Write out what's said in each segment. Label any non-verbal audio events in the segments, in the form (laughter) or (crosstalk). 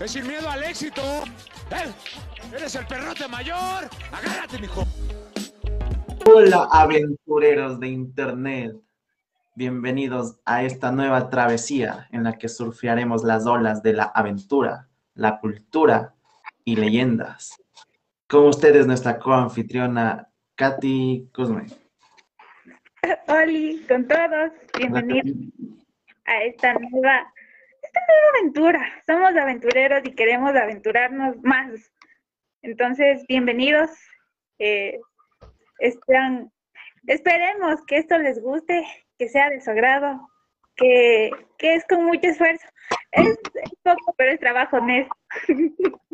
es sin miedo al éxito. ¿Eh? Eres el perrote mayor. Agárrate, mijo. Hola, aventureros de internet. Bienvenidos a esta nueva travesía en la que surfearemos las olas de la aventura, la cultura y leyendas. Con ustedes nuestra coanfitriona Katy Kuzme. Hola, con todos, bienvenidos a esta nueva, nueva aventura. Somos aventureros y queremos aventurarnos más. Entonces, bienvenidos. Eh, esperemos que esto les guste, que sea de su agrado, que, que es con mucho esfuerzo. Es, es poco, pero es trabajo honesto. (laughs)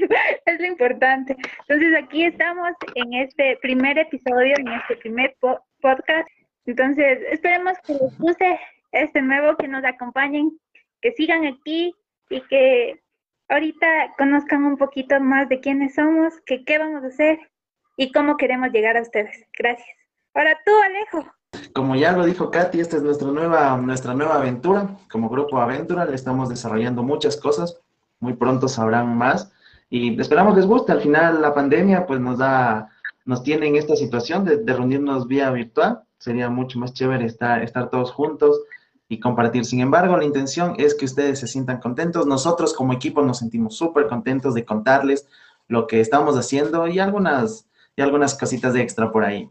es lo importante. Entonces, aquí estamos en este primer episodio, en este primer po- podcast. Entonces, esperemos que les guste este nuevo, que nos acompañen, que sigan aquí y que ahorita conozcan un poquito más de quiénes somos, que qué vamos a hacer y cómo queremos llegar a ustedes. Gracias. Ahora tú, Alejo. Como ya lo dijo Katy, esta es nuestra nueva, nuestra nueva aventura. Como Grupo Aventura le estamos desarrollando muchas cosas. Muy pronto sabrán más. Y esperamos les guste. Al final la pandemia pues nos da, nos tiene en esta situación de, de reunirnos vía virtual. Sería mucho más chévere estar, estar todos juntos y compartir. Sin embargo, la intención es que ustedes se sientan contentos. Nosotros como equipo nos sentimos súper contentos de contarles lo que estamos haciendo y algunas, y algunas cositas de extra por ahí.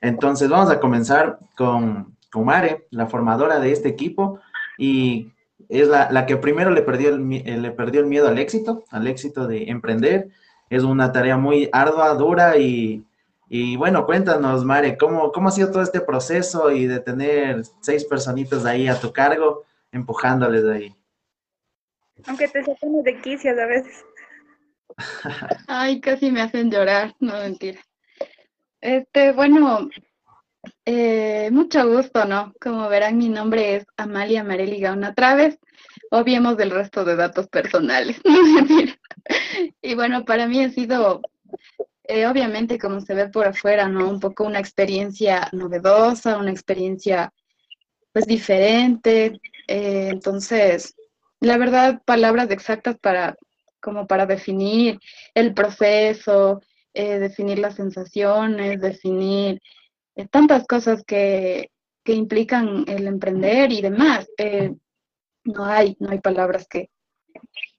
Entonces vamos a comenzar con, con Mare, la formadora de este equipo y es la, la que primero le perdió, le perdió el miedo al éxito, al éxito de emprender. Es una tarea muy ardua, dura y, y bueno, cuéntanos, Mare, ¿cómo, ¿cómo ha sido todo este proceso y de tener seis personitas ahí a tu cargo, empujándoles de ahí? Aunque te sacamos de quicios a veces. (laughs) Ay, casi me hacen llorar, no mentira. Este, bueno, eh, mucho gusto, ¿no? Como verán, mi nombre es Amalia Marely Gauna Traves. Obviemos del resto de datos personales, (laughs) no mentira. Y bueno, para mí ha sido, eh, obviamente, como se ve por afuera, ¿no? Un poco una experiencia novedosa, una experiencia, pues, diferente. Eh, entonces, la verdad, palabras exactas para, como para definir el proceso, eh, definir las sensaciones, definir eh, tantas cosas que, que implican el emprender y demás. No hay, no hay palabras que,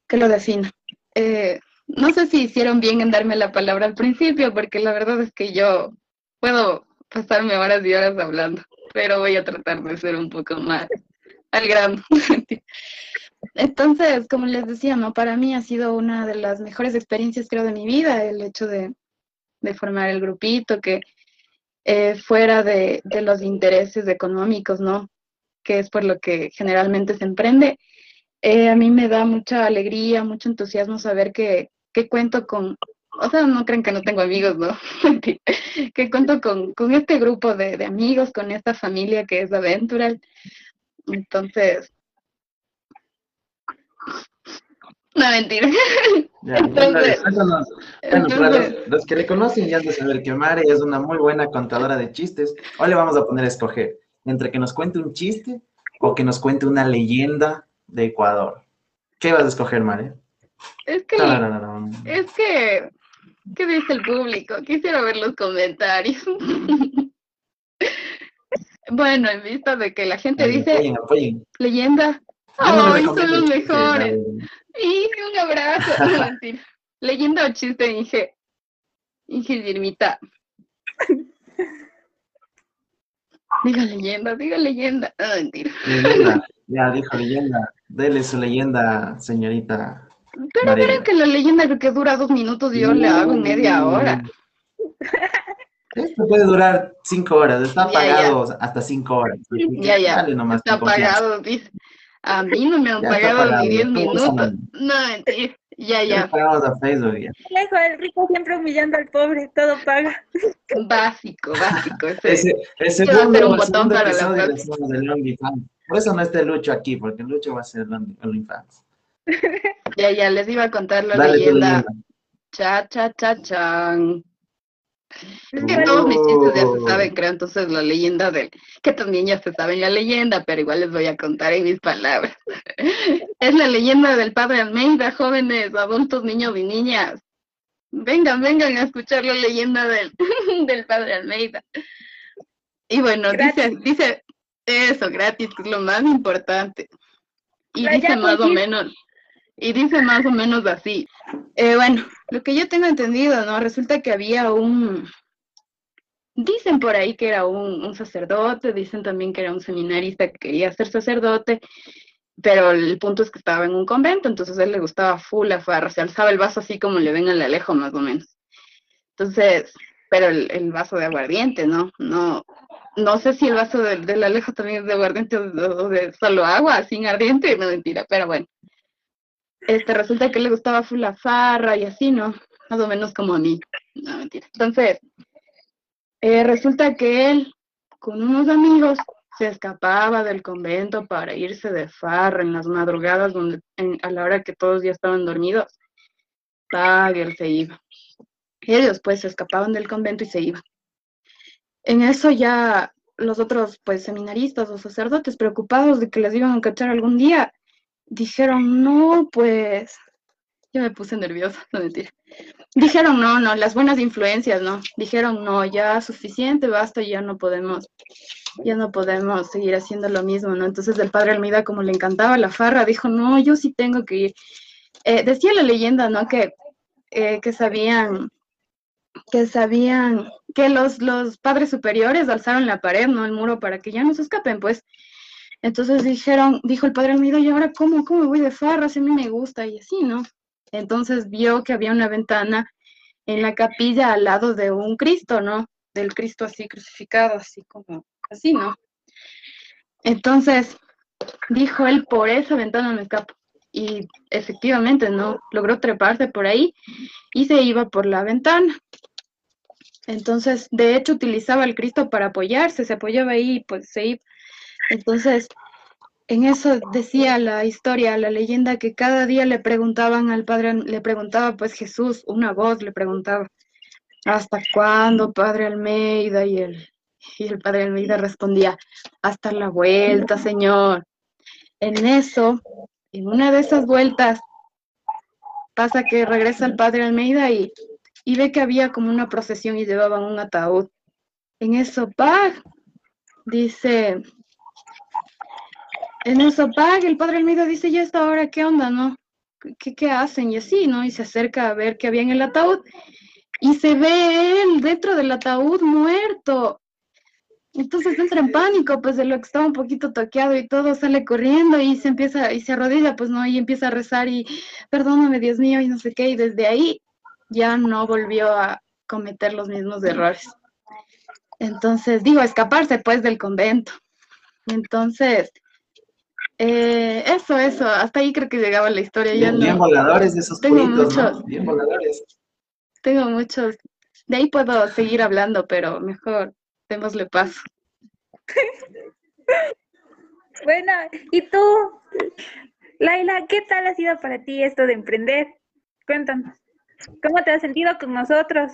que lo definan. Eh, no sé si hicieron bien en darme la palabra al principio, porque la verdad es que yo puedo pasarme horas y horas hablando, pero voy a tratar de ser un poco más al grano. (laughs) Entonces, como les decía, ¿no? Para mí ha sido una de las mejores experiencias, creo, de mi vida, el hecho de, de formar el grupito, que eh, fuera de, de los intereses económicos, ¿no? Que es por lo que generalmente se emprende. eh, a mí me da mucha alegría, mucho entusiasmo saber que, que cuento con, o sea, no creen que no tengo amigos, ¿no? (laughs) que cuento con, con este grupo de, de amigos, con esta familia que es Aventural. Entonces, no, mentira. (laughs) Ya, Entonces- Bueno, para los que le conocen ya han de saber que Mare es una muy buena contadora de chistes. Hoy le vamos a poner a escoger entre que nos cuente un chiste o que nos cuente una leyenda de Ecuador. ¿Qué vas a escoger, Mare? Es que, Tarararán. es que, ¿qué dice el público? Quisiera ver los comentarios. (laughs) Bueno, en vista de que la gente dice Apoyen, apoyen. leyenda, no ¡ay, son los mejores! Y un abrazo. (laughs) Leyenda o chiste, Inge. Inge Dirmita. Diga leyenda, diga leyenda. Mentira. Leyenda. (laughs) Ya dijo leyenda. Dele su leyenda, señorita. Pero María. verán que la leyenda que dura dos minutos yo le hago en media hora. Esto puede durar cinco horas. Está Ya, ya. pagado hasta cinco horas. Ya, ya. dale nomás Está pagado, dice. A mí no me han Ya pagado ni 10 ¿cómo minutos. No, mentira. Ya, Ya ya. pagamos a Facebook ya. Alejo, el rico siempre humillando al pobre, todo paga. Básico, básico. (laughs) Ese. Ese, ese Ese va a ser un botón segundo para la próxima. Por eso no está Lucho aquí, porque Lucho va a ser el Only- OnlyFans. (laughs) Ya, ya, les iba a contar la Dale leyenda. Cha, cha, cha, chan. Es que todos mis chistes ya se saben, creo, entonces la leyenda del, que también ya se saben la leyenda, pero igual les voy a contar en mis palabras. (laughs) es la leyenda del padre Almeida, jóvenes, adultos, niños y niñas. Vengan, vengan a escuchar la leyenda del, (laughs) del padre Almeida. Y bueno, dice, dice eso, gratis, que es lo más importante. Y dice más o menos, y dice más o menos así. Eh, bueno, lo que yo tengo entendido, ¿no? Resulta que había un, dicen por ahí que era un, sacerdote, dicen también que era un seminarista que quería ser sacerdote, pero el punto es que estaba en un convento, entonces él le gustaba full la farra, se alzaba el vaso así como le ven al alejo más o menos. Entonces, pero el, vaso de aguardiente, ¿no? No, no sé si el vaso del, del alejo también es de aguardiente o de, solo agua, sin ardiente, no mentira, pero bueno este, resulta que le gustaba full la farra y así, ¿no? Más o menos como a mí. No, mentira. Entonces, eh, resulta que él, con unos amigos, se escapaba del convento para irse de farra en las madrugadas, donde a la hora que todos ya estaban dormidos. Pague, él se iba. Ellos, pues, se escapaban del convento y se iban. En eso ya los otros, pues, seminaristas o sacerdotes, preocupados de que les iban a cachar algún día, dijeron, no, pues, yo me puse nerviosa, no mentira. Dijeron, no, no, las buenas influencias, no. Dijeron, no, ya suficiente, basta, ya no podemos, ya no podemos seguir haciendo lo mismo, ¿no? Entonces el padre Almeida, como le encantaba la farra, dijo, no, yo sí tengo que ir. Eh, decía la leyenda, ¿no? Que, eh, que sabían, que sabían, que los, los padres superiores alzaron la pared, ¿no? El muro para que ya no se escapen, pues. Entonces dijeron, dijo el padre Almeida, ¿y ahora cómo, cómo voy de farra? Si a mí me gusta y así, ¿no? Entonces vio que había una ventana en la capilla al lado de un Cristo, ¿no? Del Cristo así crucificado, así como, así, ¿no? Entonces dijo él, por esa ventana me escapo. Y efectivamente, ¿no? Logró treparse por ahí y se iba por la ventana. Entonces, de hecho, utilizaba el Cristo para apoyarse, se apoyaba ahí, pues se iba entonces, en eso decía la historia, la leyenda, que cada día le preguntaban al padre, le preguntaba pues Jesús, una voz le preguntaba, ¿hasta cuándo, padre Almeida? Y el, y el padre Almeida respondía, hasta la vuelta, Señor. En eso, en una de esas vueltas, pasa que regresa el padre Almeida y, y ve que había como una procesión y llevaban un ataúd. En eso, ¡pah! Dice, en eso paga, el padre Almeida dice, ya esta hora, ¿qué onda, no? ¿Qué, ¿Qué hacen? Y así, ¿no? Y se acerca a ver qué había en el ataúd y se ve él dentro del ataúd muerto. Entonces entra en pánico, pues de lo que estaba un poquito toqueado y todo, sale corriendo y se empieza, y se arrodilla, pues no, y empieza a rezar y perdóname, Dios mío, y no sé qué, y desde ahí ya no volvió a cometer los mismos errores. Entonces, digo, escaparse pues del convento. Entonces, eh, eso, eso, hasta ahí creo que llegaba la historia. Bien, bien voladores esos tengo muchos, Bien voladores. Tengo muchos. De ahí puedo seguir hablando, pero mejor démosle paso. (laughs) bueno, ¿y tú, Laila, qué tal ha sido para ti esto de emprender? Cuéntanos, ¿cómo te has sentido con nosotros?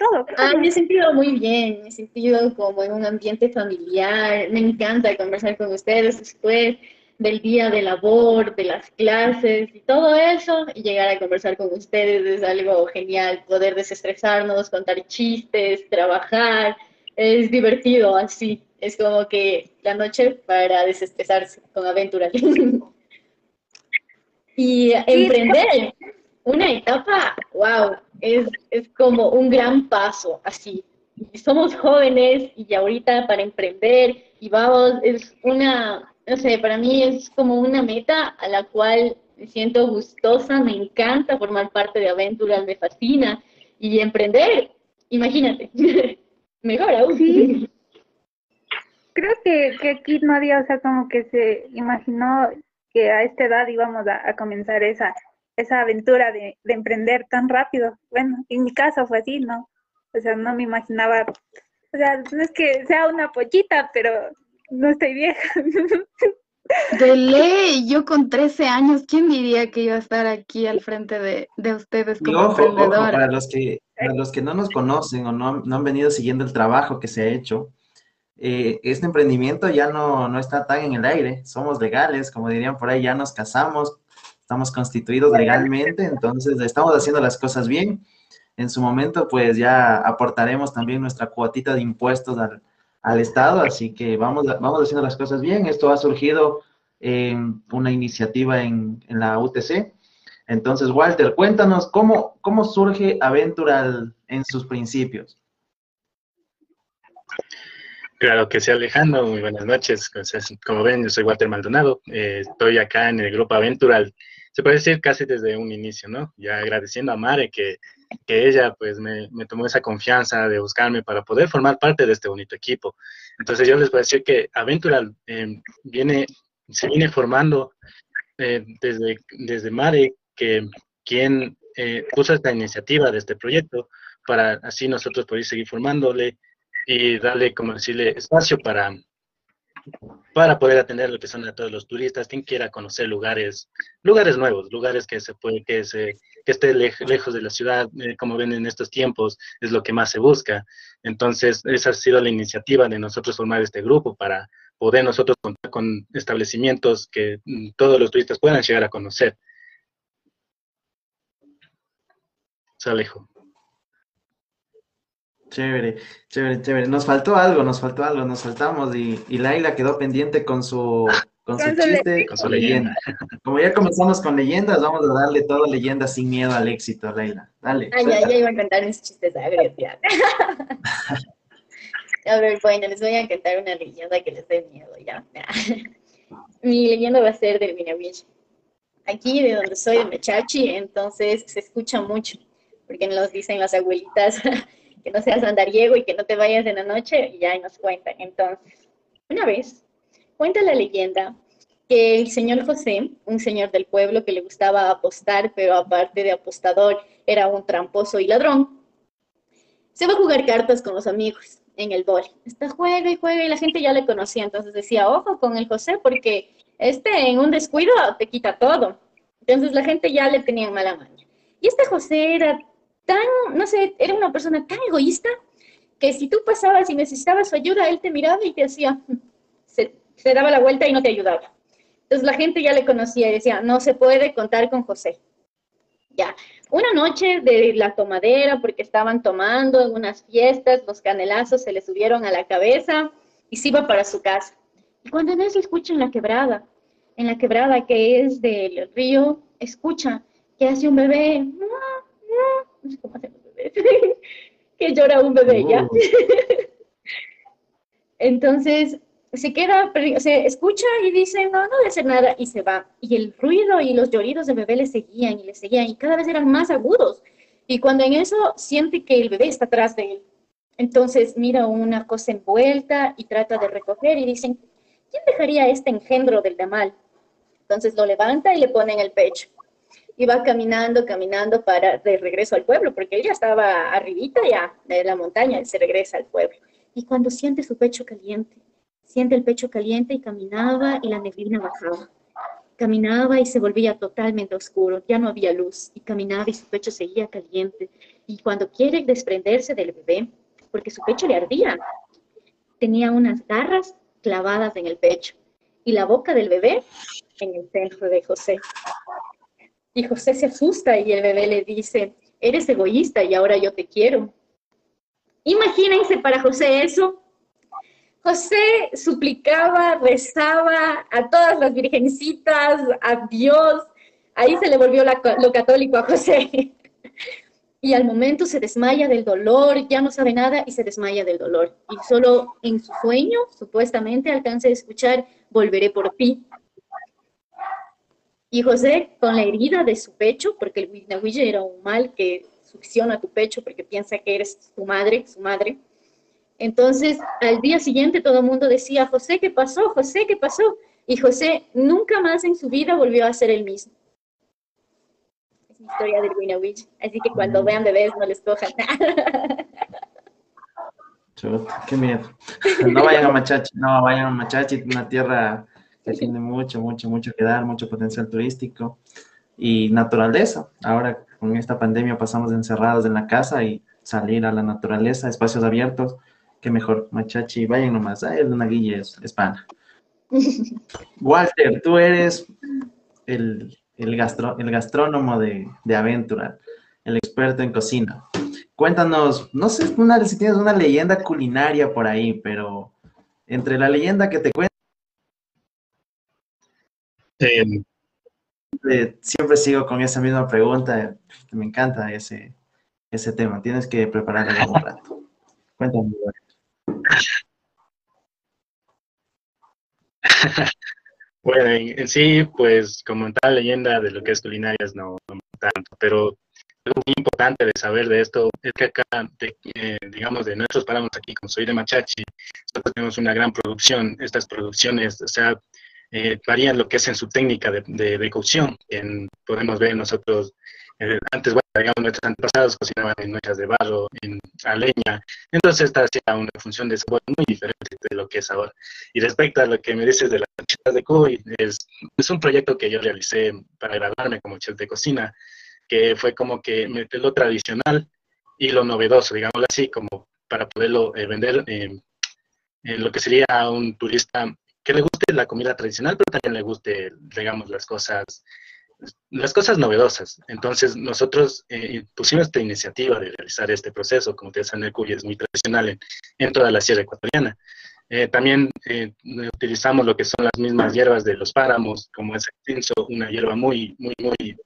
Todo. Ah, me he sentido muy bien, me he sentido como en un ambiente familiar, me encanta conversar con ustedes después del día de labor, de las clases y todo eso, y llegar a conversar con ustedes es algo genial, poder desestresarnos, contar chistes, trabajar, es divertido así, es como que la noche para desestresarse con aventuras. (laughs) y emprender una etapa, wow, es, es como un gran paso así. somos jóvenes y ahorita para emprender y vamos, es una no sé, para mí es como una meta a la cual me siento gustosa, me encanta formar parte de aventuras, me fascina. Y emprender, imagínate, (laughs) mejor aún. Sí. (laughs) Creo que, que aquí nadie, o sea, como que se imaginó que a esta edad íbamos a, comenzar esa, esa aventura de, de, emprender tan rápido. Bueno, en mi caso fue así, ¿no? O sea, no me imaginaba, o sea, no es que sea una pollita, pero no estoy vieja. De ley, yo con 13 años, ¿quién diría que iba a estar aquí al frente de, de ustedes como emprendedora? para, los que, para los que no nos conocen o no, no han venido siguiendo el trabajo que se ha hecho, eh, este emprendimiento ya no, no está tan en el aire, somos legales, como dirían por ahí, ya nos casamos, estamos constituidos legalmente, entonces estamos haciendo las cosas bien. En su momento, pues ya aportaremos también nuestra cuotita de impuestos al, al Estado, así que vamos, vamos haciendo las cosas bien. Esto ha surgido en una iniciativa en, en la UTC. Entonces, Walter, cuéntanos cómo, cómo surge Aventural en sus principios. Claro que sí, Alejandro. Muy buenas noches. Como ven, yo soy Walter Maldonado. Eh, estoy acá en el grupo Aventural. Se puede decir casi desde un inicio, ¿no? Ya agradeciendo a Mare que, que ella pues me, me, tomó esa confianza de buscarme para poder formar parte de este bonito equipo. Entonces yo les puedo decir que Aventural eh, viene, se viene formando eh, desde, desde Mare, que quien puso esta iniciativa de este proyecto para así nosotros poder seguir formándole y darle, como decirle, espacio para, para poder atender lo que son a todos los turistas, quien quiera conocer lugares, lugares nuevos, lugares que se puede, que se, que esté lejos de la ciudad, eh, como ven en estos tiempos, es lo que más se busca. Entonces, esa ha sido la iniciativa de nosotros formar este grupo para poder nosotros contar con establecimientos que mm, todos los turistas puedan llegar a conocer. Chévere, chévere, chévere. Nos faltó algo, nos faltó algo, nos faltamos y, y Laila quedó pendiente con su, con su chiste, con su leyenda. (laughs) Como ya comenzamos con leyendas, vamos a darle toda leyenda sin miedo al éxito, Laila. Dale. Ay, ya, ya iba a contar mis chistes (laughs) agrios, ya. a ver, bueno, les voy a contar una leyenda que les dé miedo, ya. (laughs) Mi leyenda va a ser del Minawich. Aquí, de donde soy, de Mechachi, entonces se escucha mucho, porque nos dicen las abuelitas que no seas andariego y que no te vayas en la noche, y ya nos cuentan. Entonces, una vez, cuenta la leyenda que el señor José, un señor del pueblo que le gustaba apostar, pero aparte de apostador, era un tramposo y ladrón, se va a jugar cartas con los amigos en el bol. Está juega y juega y la gente ya le conocía, entonces decía, ojo con el José porque este en un descuido te quita todo. Entonces la gente ya le tenía mala mano. Y este José era tan, no sé, era una persona tan egoísta que si tú pasabas y necesitabas su ayuda, él te miraba y te hacía, se, daba la vuelta y no te ayudaba. Entonces la gente ya le conocía y decía, no se puede contar con José. Ya, una noche de la tomadera, porque estaban tomando en unas fiestas, los canelazos se le subieron a la cabeza y se iba para su casa. Y cuando en eso escucha en la quebrada, en la quebrada que es del río, escucha que hace un bebé, no sé cómo hacen los bebés, (laughs) que llora un bebé, ¿ya? (laughs) Entonces, se queda, se escucha y dice, no, no debe ser nada, y se va. Y el ruido y los lloridos del bebé le seguían y le seguían, y cada vez eran más agudos. Y cuando en eso siente que el bebé está atrás de él, entonces mira una cosa envuelta y trata de recoger y dicen, ¿quién dejaría este engendro del damal? Entonces lo levanta y le pone en el pecho y va caminando, caminando para de regreso al pueblo, porque ella estaba arribita ya de la montaña y se regresa al pueblo. Y cuando siente su pecho caliente, siente el pecho caliente y caminaba y la neblina bajaba. Caminaba y se volvía totalmente oscuro, ya no había luz y caminaba y su pecho seguía caliente. Y cuando quiere desprenderse del bebé, porque su pecho le ardía, tenía unas garras clavadas en el pecho y la boca del bebé en el centro de José. Y José se asusta y el bebé le dice, eres egoísta y ahora yo te quiero. Imagínense para José eso. José suplicaba, rezaba a todas las virgencitas, a Dios. Ahí se le volvió lo católico a José. (laughs) Y al momento se desmaya del dolor, ya no sabe nada y se desmaya del dolor. Y solo en su sueño, supuestamente, alcanza a escuchar, volveré por ti. Y José, con la herida de su pecho, porque el Winawiye era un mal que succiona tu pecho porque piensa que eres tu madre, su madre. Entonces, al día siguiente todo el mundo decía, José, ¿qué pasó? José, ¿qué pasó? Y José nunca más en su vida volvió a ser el mismo. Es la historia del Winawiye. Así que cuando vean bebés, no les cojan. qué miedo. (laughs) No vayan a Machachi, no vayan a Machachi, una tierra que tiene mucho, mucho, mucho que dar, mucho potencial turístico y naturaleza. Ahora con esta pandemia pasamos encerrados en la casa y salir a la naturaleza, espacios abiertos, qué mejor, machachi, vayan nomás, ay, una guilla es, pana. (laughs) Walter, tú eres el, el, gastro, el gastrónomo de, de Aventura, el experto en cocina. Cuéntanos, no sé una, si tienes una leyenda culinaria por ahí, pero entre la leyenda que te cuento, eh, siempre sigo con esa misma pregunta, me encanta ese, ese tema, tienes que preparar algo rato. (laughs) Cuéntame. (laughs) Bueno, en, sí, pues como tal leyenda de lo que es culinarias no, no tanto, pero algo muy importante de saber de esto es que acá, eh, digamos, de nuestros páramos aquí, como soy de Machachi, nosotros tenemos una gran producción. Estas producciones, o sea, eh, varían lo que es en su técnica de, de, cocción. En, podemos ver nosotros, eh, antes, bueno, digamos, nuestros antepasados cocinaban en noches de barro, en, a leña. Entonces, esta hacía una función de sabor muy diferente de lo que es ahora. Y respecto a lo que me dices de las noches de cuy, es, es un proyecto que yo realicé para graduarme como chef de cocina que fue como que meter lo tradicional y lo novedoso, digámoslo así, como para poderlo eh, vender en lo que sería a un turista que le guste la comida tradicional, pero también le guste, digamos, las cosas, las cosas novedosas. Entonces, nosotros eh, pusimos esta iniciativa de realizar este proceso, como ustedes saben, el cuy es muy tradicional en, en toda la sierra ecuatoriana. Eh, también utilizamos lo que son las mismas hierbas de los páramos, como es el cinzo, una hierba muy, muy, muy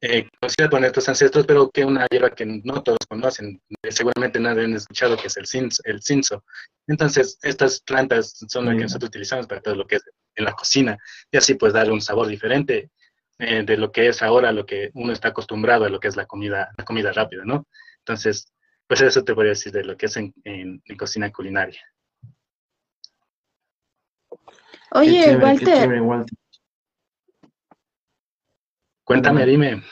eh, conocida por nuestros ancestros, pero que una hierba que no todos conocen, eh, seguramente nadie han escuchado, que es el cinzo. El cinzo. Entonces, estas plantas son las que nosotros utilizamos para todo lo que es en la cocina, y así pues darle un sabor diferente eh, de lo que es ahora, lo que uno está acostumbrado a lo que es la comida, la comida rápida, ¿no? Entonces, pues eso te podría decir de lo que es en, en, cocina culinaria. Oye, Walter, Cuéntame, dime.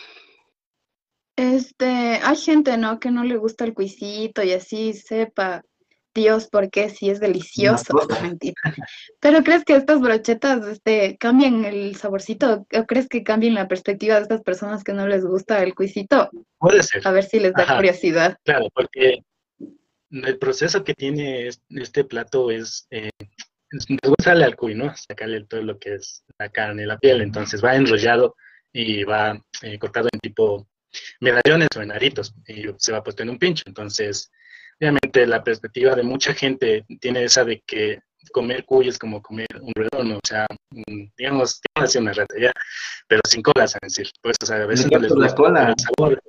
Este, hay gente, ¿no? Que no le gusta el cuisito y así sepa Dios por qué, si es delicioso. (laughs) Mentira. Pero ¿crees que estas brochetas este, cambian el saborcito? ¿O crees que cambien la perspectiva de estas personas que no les gusta el cuisito? Puede ser. A ver si les da curiosidad. Claro, porque el proceso que tiene este plato es, eh, sale al cuy, ¿no? Sacarle todo lo que es la carne y la piel, entonces va enrollado y va eh, cortado en tipo medallones o en aritos y se va puesto en un pincho. Entonces, obviamente la perspectiva de mucha gente tiene esa de que comer cuy es como comer un redondo, o sea, digamos, tiene una rata ya, pero sin colas, a decir. Pues, o sea, a veces no les gusta cola. el sabor.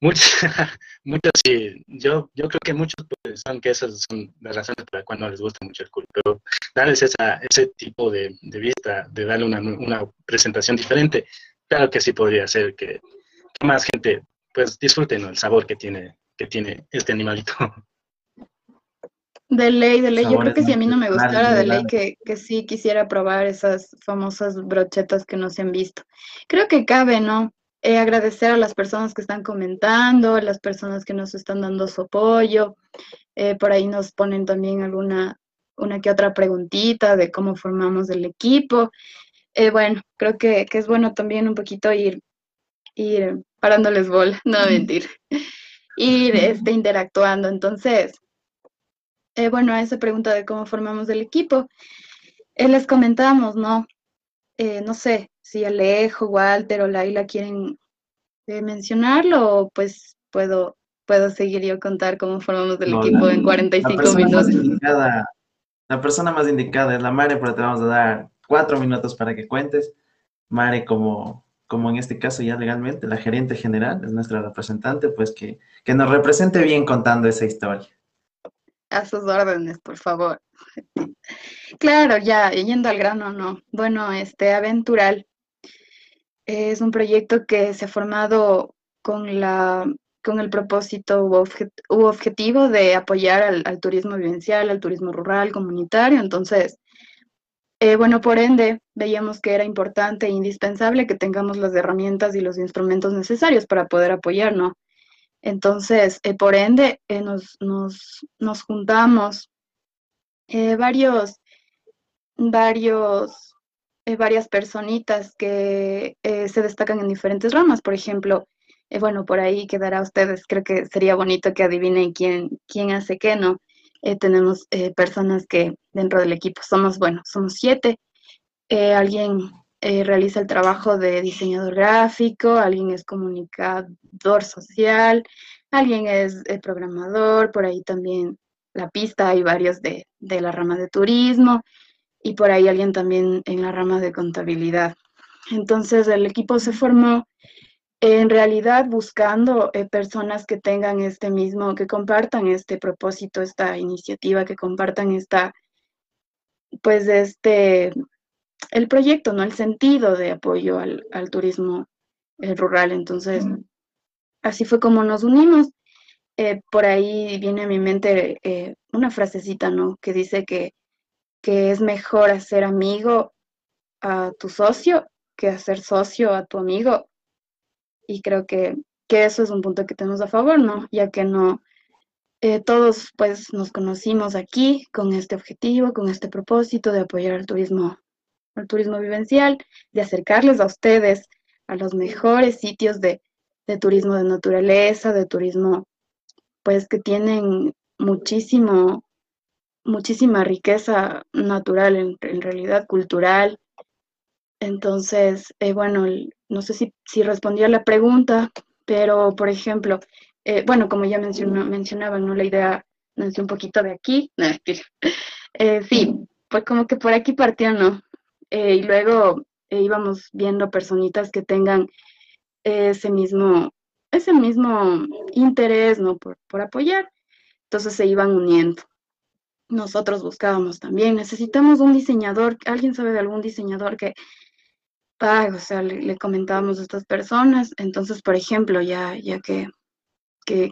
Muchos, (laughs) muchos sí, yo, yo creo que muchos pues, son que esas son las razones por las cuales no les gusta mucho el cuy, pero darles esa, ese tipo de, de vista, de darle una, una, presentación diferente, claro que sí podría ser que, que más gente pues disfrute el sabor que tiene, que tiene este animalito. De ley, de ley. Yo creo que si a mí no me gustara, de ley que, que sí quisiera probar esas famosas brochetas que no se han visto. Creo que cabe, ¿no? Eh, agradecer a las personas que están comentando, a las personas que nos están dando su apoyo. Eh, por ahí nos ponen también alguna, una que otra preguntita de cómo formamos el equipo. Eh, bueno, creo que, que, es bueno también un poquito ir, ir parándoles bola, (laughs) no (laughs) mentir, ir este, interactuando. Entonces, bueno, a esa pregunta de cómo formamos el equipo, les comentamos, ¿no? no sé, si Alejo, Walter o Laila quieren eh, mencionarlo, pues puedo, puedo seguir yo contar cómo formamos el equipo en 45 minutos. la persona más indicada es la Mare, pero te vamos a dar cuatro minutos para que cuentes. Mare, como, como en este caso ya legalmente, la gerente general es nuestra representante, pues que, que nos represente bien contando esa historia. A sus órdenes, por favor. Claro, ya, yendo al grano, no. Bueno, este Aventural es un proyecto que se ha formado con, la, con el propósito u, objetivo de apoyar al, turismo vivencial, al turismo rural, comunitario. Entonces, eh, bueno, por ende, veíamos que era importante e indispensable que tengamos las herramientas y los instrumentos necesarios para poder apoyar, ¿no? Entonces, eh, por ende, eh, nos, nos, nos, juntamos varios, varios varias personitas que se destacan en diferentes ramas. Por ejemplo, bueno, por ahí quedará a ustedes. Creo que sería bonito que adivinen quién, quién hace qué, ¿no? tenemos personas que dentro del equipo somos, bueno, somos siete. alguien realiza el trabajo de diseñador gráfico, alguien es comunicador social, alguien es programador, por ahí también la pista hay varios de, de la rama de turismo y por ahí alguien también en la rama de contabilidad. Entonces el equipo se formó en realidad buscando eh, personas que tengan este mismo, que compartan este propósito, esta iniciativa, que compartan esta, pues este, el proyecto, ¿no? El sentido de apoyo al, turismo eh, rural. Entonces, así fue como nos unimos. Eh, por ahí viene a mi mente una frasecita, ¿no? Que dice que que es mejor hacer amigo a tu socio que hacer socio a tu amigo. Y creo que, eso es un punto que tenemos a favor, ¿no? Ya que no, eh, todos pues nos conocimos aquí con este objetivo, con este propósito de apoyar al turismo, al turismo vivencial, de acercarles a ustedes a los mejores sitios de, de turismo de naturaleza, de turismo pues que tienen muchísimo muchísima riqueza natural, en, realidad cultural. Entonces, eh, bueno, no sé si, si respondí a la pregunta, pero por ejemplo, eh, bueno, como ya mencionó, mencionaba, ¿no? La idea nació un poquito de aquí. (laughs) eh, sí, pues como que por aquí partió, ¿no? Eh, y luego íbamos viendo personitas que tengan ese mismo, ese mismo interés, ¿no? Por, por apoyar. Entonces se iban uniendo nosotros buscábamos también. Necesitamos un diseñador. ¿Alguien sabe de algún diseñador que pague? O sea, le, comentábamos a estas personas. Entonces, por ejemplo, ya, ya que, que,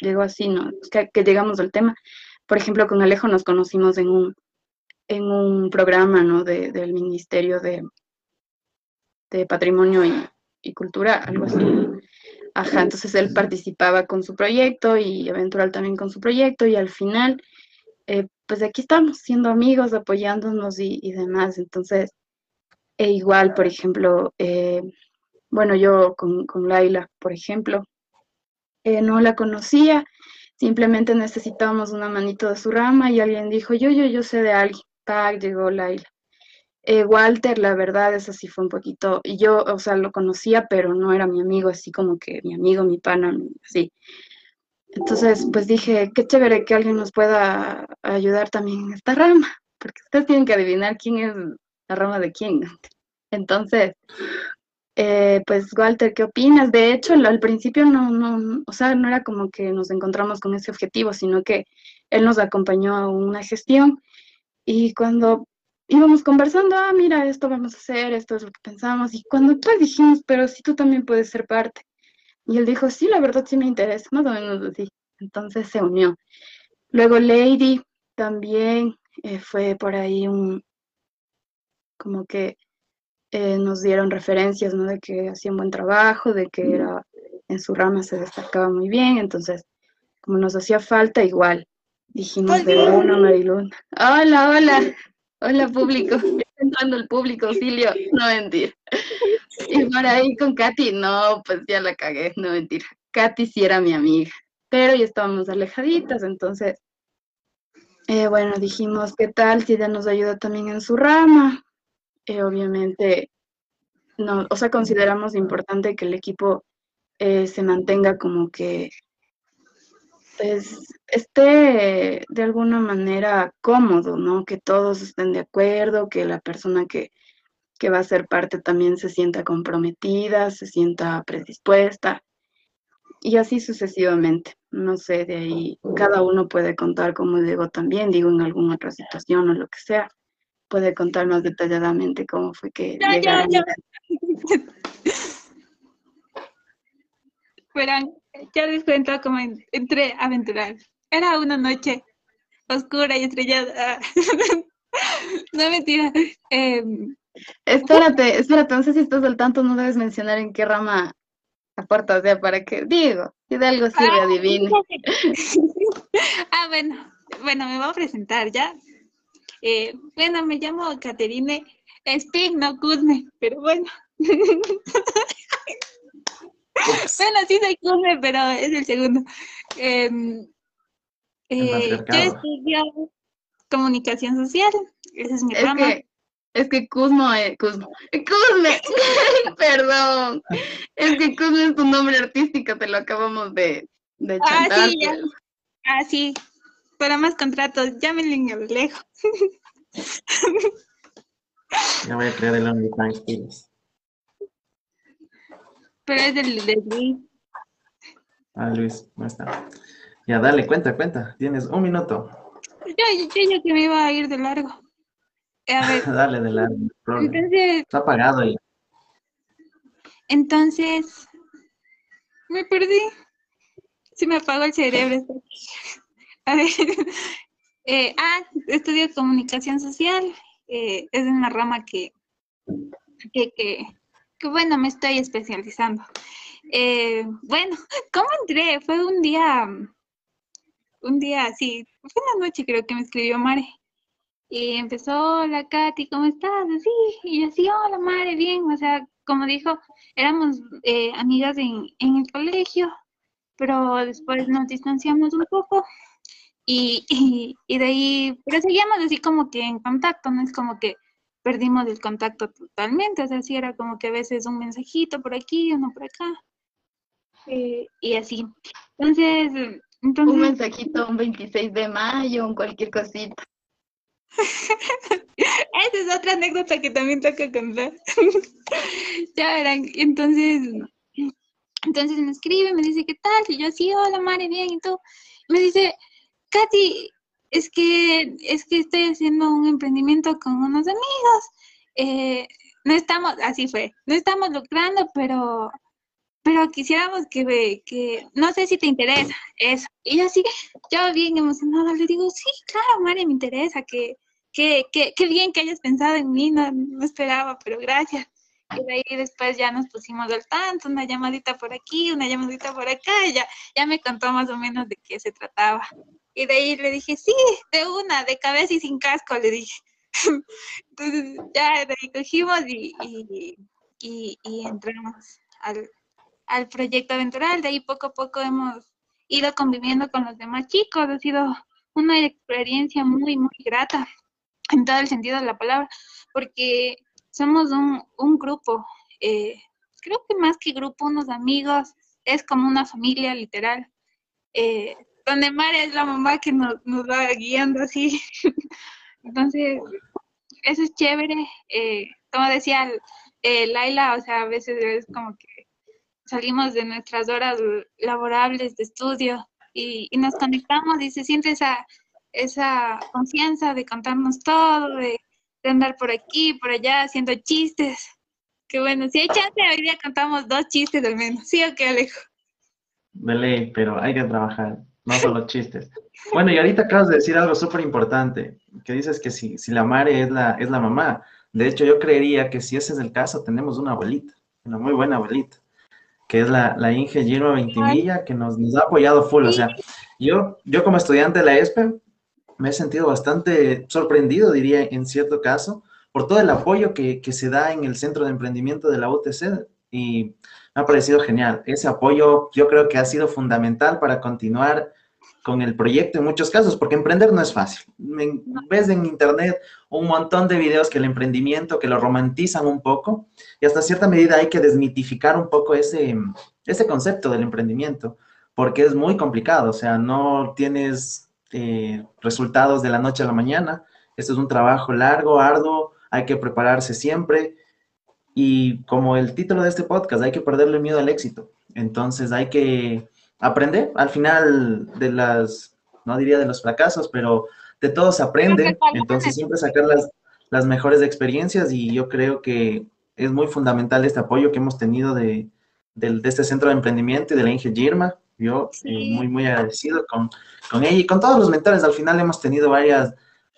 llegó así, ¿no? Que, llegamos al tema. Por ejemplo, con Alejo nos conocimos en un, en un programa, ¿no? De, del Ministerio de, de Patrimonio y, Cultura, algo así. Ajá, entonces él participaba con su proyecto y Eventual también con su proyecto y al final eh, pues aquí estamos siendo amigos, apoyándonos y, demás. Entonces, e igual, por ejemplo, eh, bueno, yo con, Laila, por ejemplo, eh, no la conocía, simplemente necesitábamos una manito de su rama y alguien dijo, yo, yo, yo sé de alguien. ¡Pac! Llegó Laila. Walter, la verdad, es así fue un poquito, y yo, o sea, lo conocía, pero no era mi amigo, así como que mi amigo, mi pana, así. Entonces, pues dije, qué chévere que alguien nos pueda ayudar también en esta rama, porque ustedes tienen que adivinar quién es la rama de quién. Entonces, eh, pues Walter, ¿qué opinas? De hecho, al principio no, no, o sea, no era como que nos encontramos con ese objetivo, sino que él nos acompañó a una gestión y cuando íbamos conversando, ah, mira, esto vamos a hacer, esto es lo que pensamos, y cuando pues dijimos, pero si tú también puedes ser parte. Y él dijo, sí, la verdad sí me interesa, más o menos así. Entonces se unió. Luego Lady también eh, fue por ahí un, como que eh, nos dieron referencias, ¿no? De que hacía un buen trabajo, de que era, en su rama se destacaba muy bien, entonces, como nos hacía falta, igual, dijimos de una Mariluna. Hola, hola, hola público, (laughs) entrando el público, Silio, no mentir. Y por ahí con Katy, no, pues ya la cagué, no mentira. Katy sí era mi amiga, pero ya estábamos alejaditas, entonces, eh, bueno, dijimos, ¿qué tal si ella nos ayuda también en su rama? Eh, obviamente, no, o sea, consideramos importante que el equipo eh, se mantenga como que pues, esté de alguna manera cómodo, ¿no? Que todos estén de acuerdo, que la persona que que va a ser parte también se sienta comprometida, se sienta predispuesta y así sucesivamente. No sé, de ahí cada uno puede contar, como digo también, digo en alguna otra situación o lo que sea, puede contar más detalladamente cómo fue que ya, llegaron. Ya, ya. les cuento cómo entré a aventurar. Era una noche oscura y estrellada. (laughs) no mentira. Eh, Espérate, espérate, no sé si estás al tanto, no debes mencionar en qué rama aportas, ya para que, digo, si de algo sirve, adivine. (laughs) ah, bueno, bueno, me voy a presentar ya. Eh, bueno, me llamo Caterine Spin, no Kuzme, pero bueno. bueno, sí soy Kuzme, pero es el segundo. Em, eh, yo estudio comunicación social, ese es mi es Que, es que Kuzmo es Kuzmo. Kuzme, (laughs) perdón. Es que Kuzme es tu nombre artístico, te lo acabamos de, de chantar. Ah, sí, ya. Ah, sí. Para más contratos, llámenle en el lejos. ya voy a crear el OnlyFans, Pero es del de Luis. Ah, Luis, no está. Ya, dale, cuenta, cuenta. Tienes un minuto. Yo, yo, yo que me iba a ir de largo. A ver. (laughs) dale, de largo. Entonces, Está apagado ahí. Entonces, me perdí. Se me apagó el cerebro. A ver. (laughs) Eh, ah, estudio comunicación social. Eh, es una rama que, que, que, que, bueno, me estoy especializando. Eh, bueno, (laughs) ¿cómo entré? Fue un día un día así, fue una noche creo que me escribió Mare. Y empezó, hola Katy, ¿cómo estás? Así, y yo así, hola Mare, bien. O sea, como dijo, éramos eh, amigas en, en el colegio, pero después nos distanciamos un poco. Y, y, y, de ahí, pero seguíamos así como que en contacto, no es como que perdimos el contacto totalmente, o sea, sí era como que a veces un mensajito por aquí, uno por acá, eh, y así. Entonces, un mensajito un 26 de mayo, un cualquier cosita. (laughs) Esa es otra anécdota que también toca contar. (laughs) ya verán, entonces, entonces me escribe, me dice, ¿qué tal? Y yo así, hola, Mare, bien, y tú. Me dice, Katy, es que, es que estoy haciendo un emprendimiento con unos amigos. Eh, no estamos, así fue, no estamos lucrando, pero pero quisiéramos que, que, no sé si te interesa eso. Y yo así, yo bien emocionada, le digo, sí, claro, María, me interesa, que, que, que, que bien que hayas pensado en mí, no, no, esperaba, pero gracias. Y de ahí después ya nos pusimos al tanto, una llamadita por aquí, una llamadita por acá, y ya, ya me contó más o menos de qué se trataba. Y de ahí le dije, sí, de una, de cabeza y sin casco, le dije. (laughs) Entonces ya de ahí cogimos y, y, y, entramos al, al proyecto aventural. De ahí poco a poco hemos ido conviviendo con los demás chicos. Ha sido una experiencia muy, muy grata en todo el sentido de la palabra, porque somos un, grupo, eh, creo que más que grupo, unos amigos, es como una familia literal, eh, donde María es la mamá que nos, nos va guiando así. (laughs) Entonces, eso es chévere. Eh, como decía Laila, o sea, a veces es como que salimos de nuestras horas laborables de estudio y, nos conectamos y se siente esa, esa confianza de contarnos todo, de, andar por aquí, por allá, haciendo chistes. Que bueno, si hay chance, hoy día contamos dos chistes al menos. ¿Sí o qué, Alejo? De ley, pero hay que trabajar, no solo chistes. Bueno, y ahorita acabas de decir algo súper importante, que dices que si, si la madre es la, es la mamá. De hecho, yo creería que si ese es el caso, tenemos una abuelita, una muy buena abuelita que es la, la Inge Giro Ventimilla, que nos, nos, ha apoyado full. O sea, yo, yo como estudiante de la ESPE me he sentido bastante sorprendido, diría, en cierto caso, por todo el apoyo que, que se da en el Centro de Emprendimiento de la UTC y me ha parecido genial. Ese apoyo yo creo que ha sido fundamental para continuar con el proyecto en muchos casos, porque emprender no es fácil. Ves en internet un montón de videos que el emprendimiento, que lo romantizan un poco, y hasta cierta medida hay que desmitificar un poco ese, ese concepto del emprendimiento, porque es muy complicado, o sea, no tienes eh, resultados de la noche a la mañana, esto es un trabajo largo, arduo, hay que prepararse siempre, y como el título de este podcast, hay que perderle miedo al éxito, entonces hay que aprender. Al final de las, no diría de los fracasos, pero de todo se aprende, entonces siempre sacar las, las mejores experiencias y yo creo que es muy fundamental este apoyo que hemos tenido de, de, este centro de emprendimiento y de la Inge Girma. Yo eh, muy, muy agradecido con, con, ella y con todos los mentores. Al final hemos tenido varias,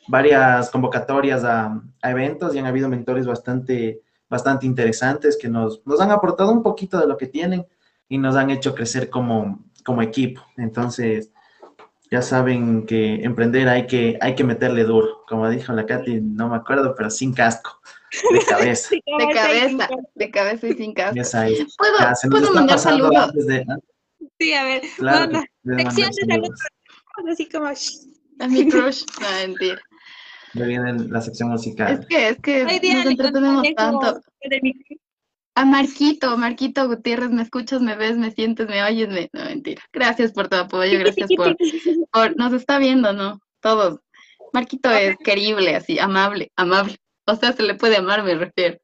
varias convocatorias a, a, eventos y han habido mentores bastante, bastante interesantes que nos, nos han aportado un poquito de lo que tienen y nos han hecho crecer como, como equipo. Entonces, ya saben que emprender hay que, hay que meterle duro. Como dijo la Katy, no me acuerdo, pero sin casco, de (laughs) cabeza. De cabeza, de cabeza y sin casco. Ya sabes. ¿Puedo, Ya, se nos ¿puedo está mandar saludos? antes de-. Sí, a ver, Claro, no, no, sección de saludos. saludos, así como... A mi (laughs) crush. No, mentira. Ya viene la sección musical. Es que, es que Hoy día nos entretenemos tanto. mi- A Marquito, Marquito Gutiérrez, ¿me escuchas, me ves, me sientes, me oyes? Me... No, mentira. Gracias por tu apoyo, gracias por, por... Nos está viendo, ¿no? Todos. Marquito es querible, así, amable, amable. O sea, se le puede amar, me refiero.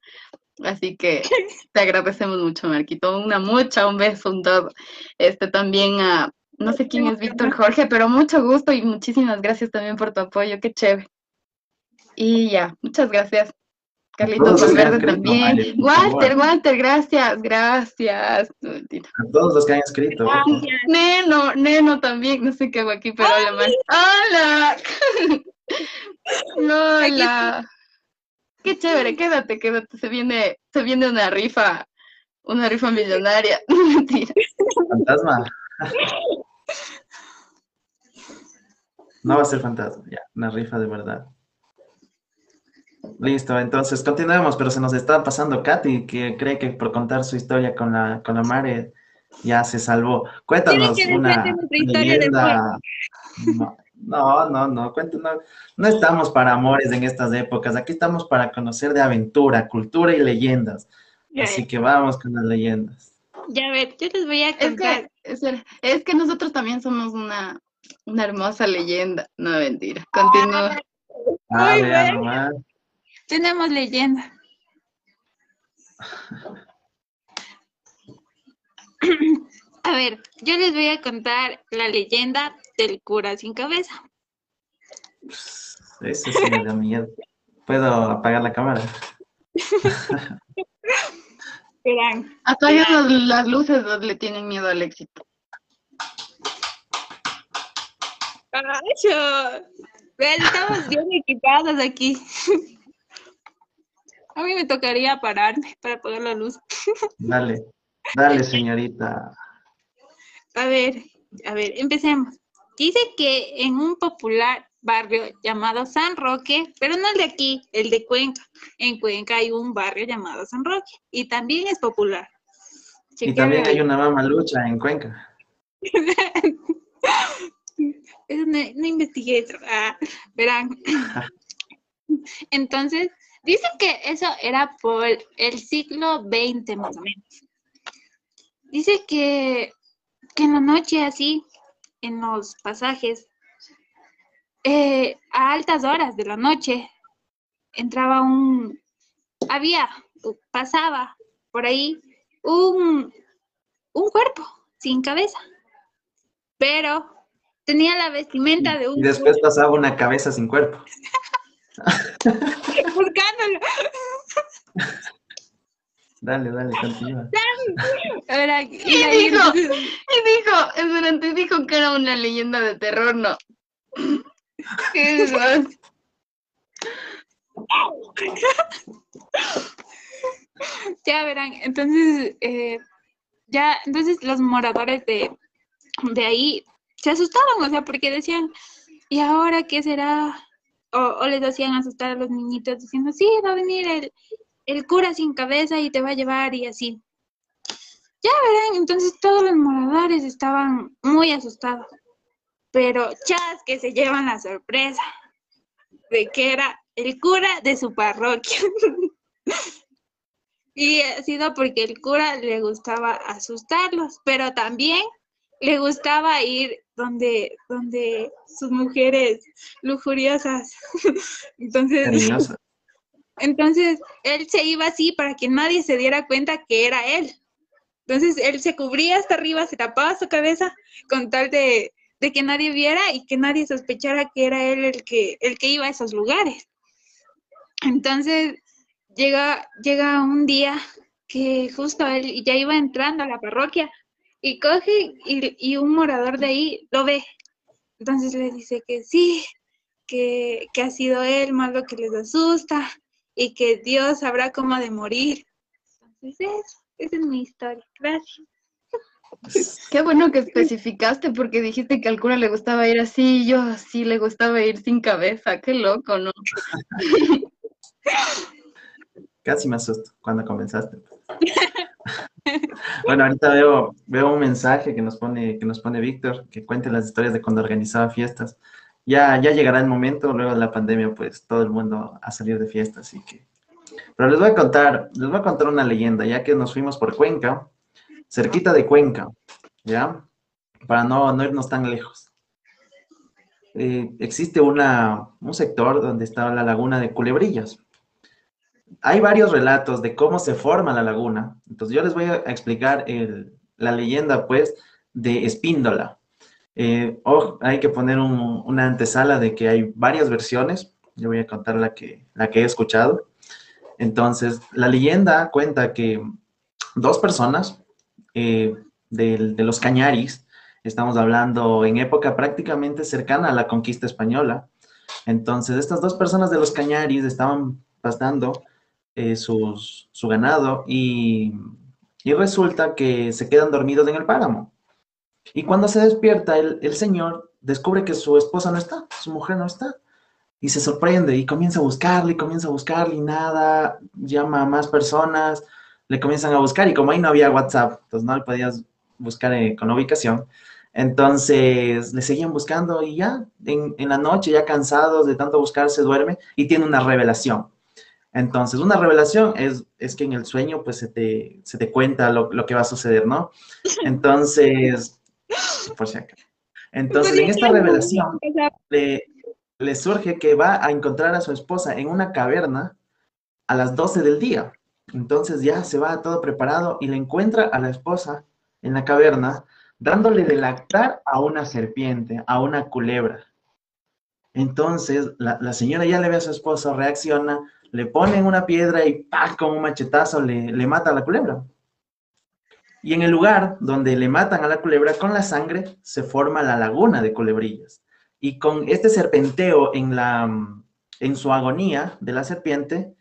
Así que (laughs) te agradecemos mucho, Marquito. Una mucha, un beso, un todo. Este también a, no sé quién es Víctor Jorge, pero mucho gusto y muchísimas gracias también por tu apoyo, qué chévere. Y ya, muchas gracias. Carlitos Valverde también. Walter, Walter, gracias, gracias. A todos los que han escrito. Gracias. Neno, Neno también, no sé qué hago aquí, pero mal. ¡Hola! (laughs) ¡Hola! Qué chévere, quédate, quédate. Se viene, se viene una rifa, una rifa millonaria. (laughs) Mentira. Fantasma. No va a ser fantasma, ya, una rifa de verdad. Listo, entonces continuemos, pero se nos está pasando Katy, que cree que por contar su historia con la, con la Mare ya se salvó. Cuéntanos una historia leyenda. No, no, no, cuenta- no, no estamos para amores en estas épocas, aquí estamos para conocer de aventura, cultura y leyendas. Ya, Así que vamos con las leyendas. ya, a ver, yo les voy a Es contar. que, es que nosotros también somos una, una hermosa leyenda. No, mentira. Continúa. Ah, Muy vea bien. nomás. Tenemos leyenda. (clears throat) A ver, yo les voy a contar la leyenda del cura sin cabeza. Eso sí me da miedo. ¿Puedo apagar la cámara? Verán. Hasta los- las luces le tienen miedo al éxito. ¡Cacho! Vean, estamos bien equipados aquí. A mí me tocaría pararme para apagar la luz. Dale, dale, señorita. A ver, a ver, empecemos. Dice que en un popular barrio llamado San Roque, pero no el de aquí, el de Cuenca. En Cuenca hay un barrio llamado San Roque y también es popular. Y también hay una mamalucha en Cuenca. No, no investigué eso. Ah, verán. (laughs) Entonces, dicen que eso era por el siglo XX más o menos. Dice que, que en la noche así, en los pasajes, eh, a altas horas de la noche, entraba un, había, pasaba por ahí un, un cuerpo sin cabeza, pero tenía la vestimenta de un Y después pasaba una cabeza sin cuerpo. (laughs) buscándolo. (laughs) Dale, dale, continúa. Ahora, (laughs) y ¿Qué ahí dijo? (laughs) Y dijo, espérate, dijo que era una leyenda de terror, no. (laughs) ¿Qué es más? ya verán, entonces, eh, ya, entonces los moradores de, de ahí se asustaban, o sea, porque decían, ¿y ahora qué será? O, o les hacían asustar a los niñitos diciendo, sí, va a venir el, el cura sin cabeza y te va a llevar y así. Ya verán, entonces todos los moradores estaban muy asustados, pero chas que se llevan la sorpresa de que era el cura de su parroquia. (laughs) Y ha sido porque el cura le gustaba asustarlos, pero también le gustaba ir donde, donde sus mujeres lujuriosas. (laughs) Entonces. Entonces él se iba así para que nadie se diera cuenta que era él. Entonces él se cubría hasta arriba, se tapaba su cabeza con tal de, de que nadie viera y que nadie sospechara que era él el que, el que iba a esos lugares. Entonces llega, llega un día que justo él ya iba entrando a la parroquia y coge y, y un morador de ahí lo ve. Entonces le dice que sí, que, que ha sido él más lo que les asusta y que Dios sabrá cómo de morir. Entonces eso, esa es mi historia. Gracias. (laughs) Qué bueno que especificaste porque dijiste que al cura le gustaba ir así, yo así le gustaba ir sin cabeza, qué loco, ¿no? (laughs) Casi me asusto cuando comenzaste. bueno, ahorita veo, veo un mensaje que nos pone, que nos pone Víctor, que cuente las historias de cuando organizaba fiestas. Ya, ya llegará el momento, luego de la pandemia, pues todo el mundo a salir de fiestas, así que. Pero les voy a contar, les voy a contar una leyenda, ya que nos fuimos por Cuenca, cerquita de Cuenca, ¿ya? Para no, no irnos tan lejos. Eh, existe una, un sector donde está la laguna de Culebrillas hay varios relatos de cómo se forma la laguna. Entonces yo les voy a explicar la leyenda, pues, de Espíndola. Eh, hay que poner una antesala de que hay varias versiones. Yo voy a contar la que, la que he escuchado. Entonces, la leyenda cuenta que dos personas eh, de, los Cañaris, estamos hablando en época prácticamente cercana a la conquista española, entonces estas dos personas de los Cañaris estaban pasando eh, su ganado y, resulta que se quedan dormidos en el páramo. Y cuando se despierta el, el señor, descubre que su esposa no está, su mujer no está. Y se sorprende y comienza a buscarle, y comienza a buscarle y nada, llama a más personas, le comienzan a buscar y como ahí no había WhatsApp, entonces no le podías buscar eh, con ubicación, entonces le seguían buscando y ya en, en, la noche, ya cansados de tanto buscar, se duerme y tiene una revelación. Entonces, una revelación es, es que en el sueño, pues, se te, se te cuenta lo, lo, que va a suceder, ¿no? (laughs) Entonces, por si acaso. Entonces, en esta revelación, le, le surge que va a encontrar a su esposa en una caverna a las 12 del día. Entonces ya se va todo preparado y le encuentra a la esposa en la caverna dándole de lactar a una serpiente, a una culebra. Entonces la, la señora ya le ve a su esposo, reacciona, le ponen una piedra y ¡pah! con un machetazo le, le mata a la culebra. Y en el lugar donde le matan a la culebra con la sangre se forma la laguna de culebrillas. Y con este serpenteo en, la, en su agonía de la serpiente,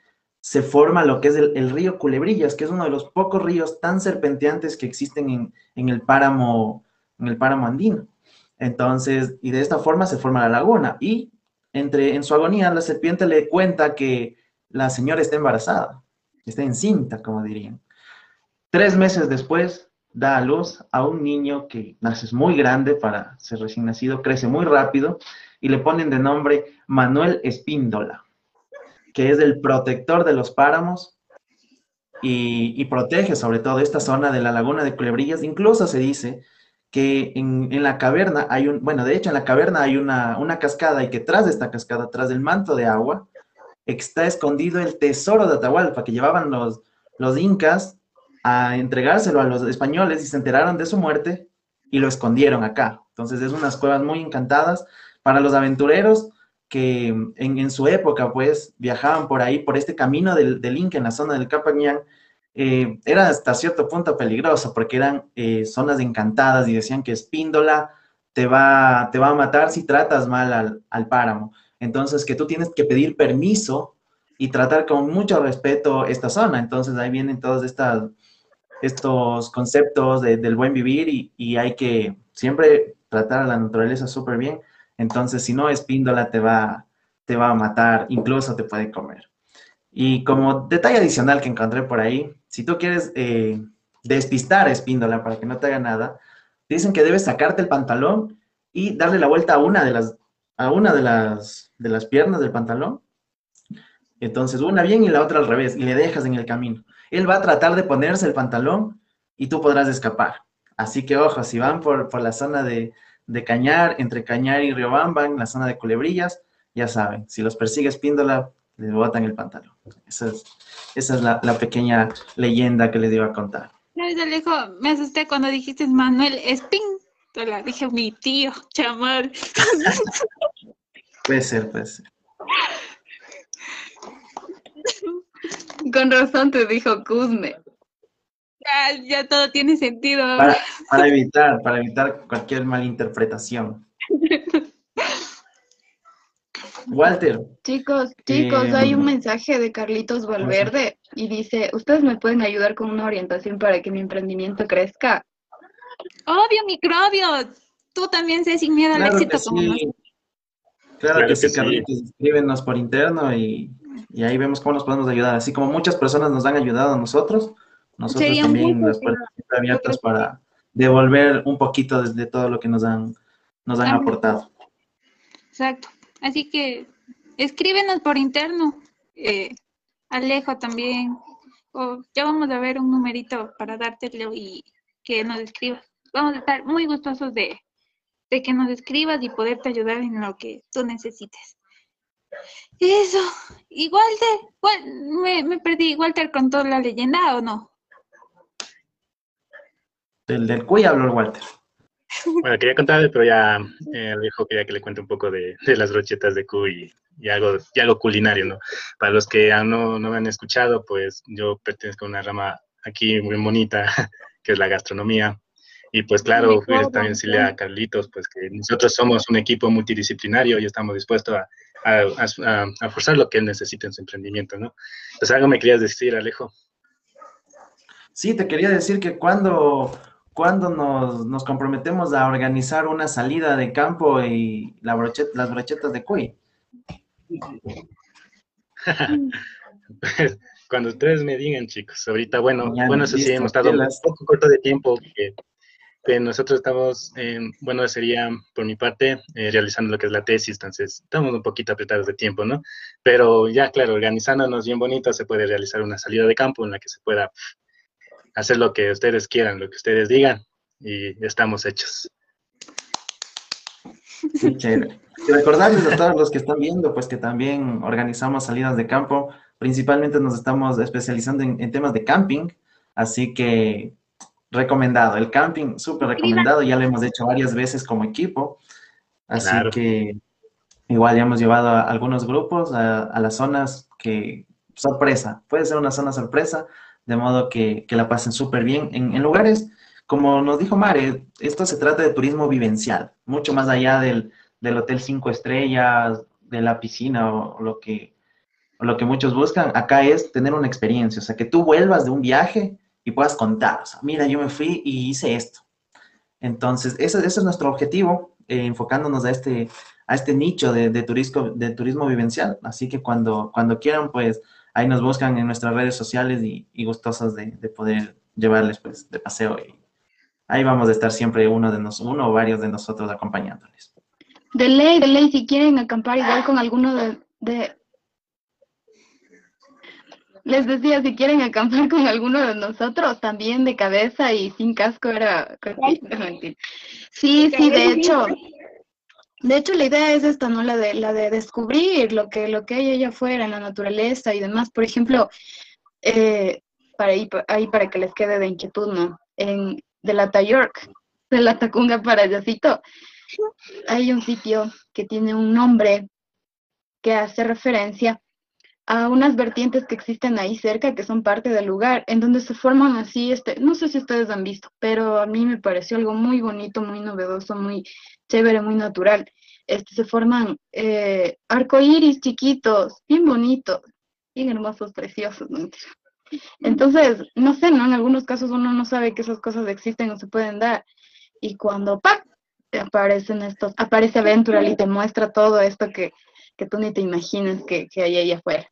se forma lo que es el, río Culebrillas, que es uno de los pocos ríos tan serpenteantes que existen en, en, el, páramo, en el páramo andino. Entonces, y de esta forma se forma la laguna. Y entre, en su agonía, la serpiente le cuenta que la señora está embarazada, está encinta, como dirían. Tres meses después, da a luz a un niño que nace muy grande para ser recién nacido, crece muy rápido y le ponen de nombre Manuel Espíndola, que es el protector de los páramos y, protege sobre todo esta zona de la laguna de Culebrillas. Incluso se dice que en, la caverna hay un, bueno, de hecho en la caverna hay una, una cascada y que tras de esta cascada, tras del manto de agua, está escondido el tesoro de Atahualpa que llevaban los, los incas a entregárselo a los españoles y se enteraron de su muerte y lo escondieron acá. Entonces es unas cuevas muy encantadas para los aventureros que en, su época pues viajaban por ahí, por este camino del, del Inca en la zona del Capañán, eh, era hasta cierto punto peligroso porque eran eh, zonas encantadas y decían que Espíndola te va, te va a matar si tratas mal al, al páramo. Entonces, que tú tienes que pedir permiso y tratar con mucho respeto esta zona. Entonces, ahí vienen todos estas, estos conceptos del buen vivir y, hay que siempre tratar a la naturaleza súper bien. Entonces, si no, espíndola te va, te va a matar, incluso te puede comer. Y como detalle adicional que encontré por ahí, si tú quieres eh, despistar a espíndola para que no te haga nada, dicen que debes sacarte el pantalón y darle la vuelta a una de las, a una de las de las piernas del pantalón. Entonces, una bien y la otra al revés, y le dejas en el camino. Él va a tratar de ponerse el pantalón y tú podrás escapar. Así que, ojo, si van por, por la zona de, de, Cañar, entre Cañar y Riobamba, en la zona de Culebrillas, ya saben, si los persigue Espíndola, les botan el pantalón. Esa es, esa es la, la, pequeña leyenda que les iba a contar. me asusté cuando dijiste Manuel Espíndola. Dije, mi tío, chamar. (laughs) Puede ser, puede ser. (laughs) Con razón te dijo Kuzme. Ya, ya todo tiene sentido. Para, evitar, para evitar cualquier malinterpretación. (laughs) Walter. Chicos, chicos, hay un em, mensaje de Carlitos Valverde y dice, ¿ustedes me pueden ayudar con una orientación para que mi emprendimiento crezca? Obvio, microbio. Tú también sé sin miedo al Claro éxito que como sí. Claro, Claro que que sí, sí. Carlitos, escríbenos por interno y, y ahí vemos cómo nos podemos ayudar. Así como muchas personas nos han ayudado a nosotros, nosotros Sería también las puertas siempre abiertas para devolver un poquito de, de todo lo que nos han, nos han aportado. Exacto. Así que escríbenos por interno. Eh, Alejo también. O ya vamos a ver un numerito para dártelo y que nos escribas. Vamos a estar muy gustosos de, de que nos escribas y poderte ayudar en lo que tú necesites. Eso. ¿Y Walter? Wal- me, me perdí. ¿Walter contó la leyenda o no? Del, del cuy habló el Walter. Bueno, quería contarle, pero ya eh, dijo que ya que le cuente un poco de, de las brochetas de cuy y, y algo, y algo culinario, ¿no? Para los que aún no, no me han escuchado, pues yo pertenezco a una rama aquí muy bonita, (laughs) que es la gastronomía. Y pues claro, también decirle a Carlitos, pues que nosotros somos un equipo multidisciplinario y estamos dispuestos a, a, a- a forzar lo que él necesite en su emprendimiento, ¿no? Pues algo me querías decir, Alejo. Sí, te quería decir que cuando, cuando nos, nos comprometemos a organizar una salida de campo y la brochet- las brochetas de cuy. Pues, (laughs) cuando ustedes me digan, chicos, ahorita, bueno, Ya, bueno, eso sí, hemos estado un poco corto de tiempo, que, que nosotros estamos, en- bueno, sería por mi parte, eh, realizando lo que es la tesis, entonces estamos un poquito apretados de tiempo, ¿no? Pero ya, claro, organizándonos bien bonito, se puede realizar una salida de campo en la que se pueda hacer lo que ustedes quieran, lo que ustedes digan, y estamos hechos. Qué chévere. Recordarles a todos los que están viendo, pues que también organizamos salidas de campo. Principalmente nos estamos especializando en, en temas de camping, así que recomendado. El camping, súper recomendado, ya lo hemos hecho varias veces como equipo. Así Claro. que igual ya hemos llevado a algunos grupos a, a las zonas que, sorpresa, puede ser una zona sorpresa, de modo que, que la pasen súper bien en, en lugares, como nos dijo Mare, esto se trata de turismo vivencial, mucho más allá del, del hotel cinco estrellas, de la piscina o, o lo que, o lo que muchos buscan, acá es tener una experiencia, o sea, que tú vuelvas de un viaje y puedas contar, o sea, mira, yo me fui y hice esto. Entonces, ese, ese es nuestro objetivo, eh, enfocándonos a este, a este nicho de, de, turismo, de turismo vivencial. Así que cuando, cuando quieran, pues ahí nos buscan en nuestras redes sociales y, y gustosos de, de, poder llevarles pues de paseo. Ahí vamos a estar siempre uno, de nos, uno o varios de nosotros acompañándoles. De ley, de ley, si quieren acampar igual con alguno de... Les decía, si quieren acampar con alguno de nosotros, también de cabeza y sin casco era... Sí, sí, de hecho, de hecho la idea es esta, ¿no? La de, la de descubrir lo que, lo que hay allá afuera en la naturaleza y demás. Por ejemplo, eh, para ahí, ahí para que les quede de inquietud, ¿no? En, de la York, de la Tacunga para Yacito, hay un sitio que tiene un nombre que hace referencia a unas vertientes que existen ahí cerca, que son parte del lugar, en donde se forman así, este, no sé si ustedes han visto, pero a mí me pareció algo muy bonito, muy novedoso, muy chévere, muy natural. Este, se forman eh, arcoíris chiquitos, bien bonitos, bien hermosos, preciosos. Entonces, no sé, ¿no? En algunos casos uno no sabe que esas cosas existen o se pueden dar. Y cuando ¡pac! te aparecen estos, aparece Aventural y te muestra todo esto que, que tú ni te imaginas que, que hay ahí afuera.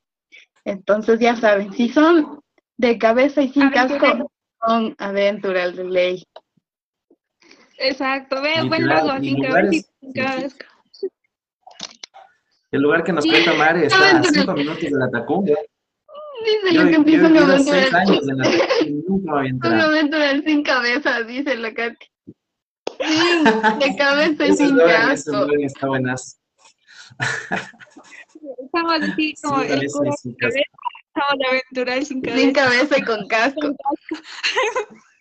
Entonces ya saben, si son de cabeza y sin casco, son Aventural de ley. Exacto, ve, buen logo, sin cabeza y sin casco. El lugar que nos cuenta Mare está a cinco minutos de la Tacunga. Dice lo que empieza un aventural. años en la (laughs) nunca me había Un aventural sin cabeza, dice la Katy. Sí, de (laughs) cabeza y sin casco. está buenas. (laughs) Estamos así como Sí, el sí, cura sin cabeza, estamos aventural sin cabeza. Sin cabeza y con casco. (laughs)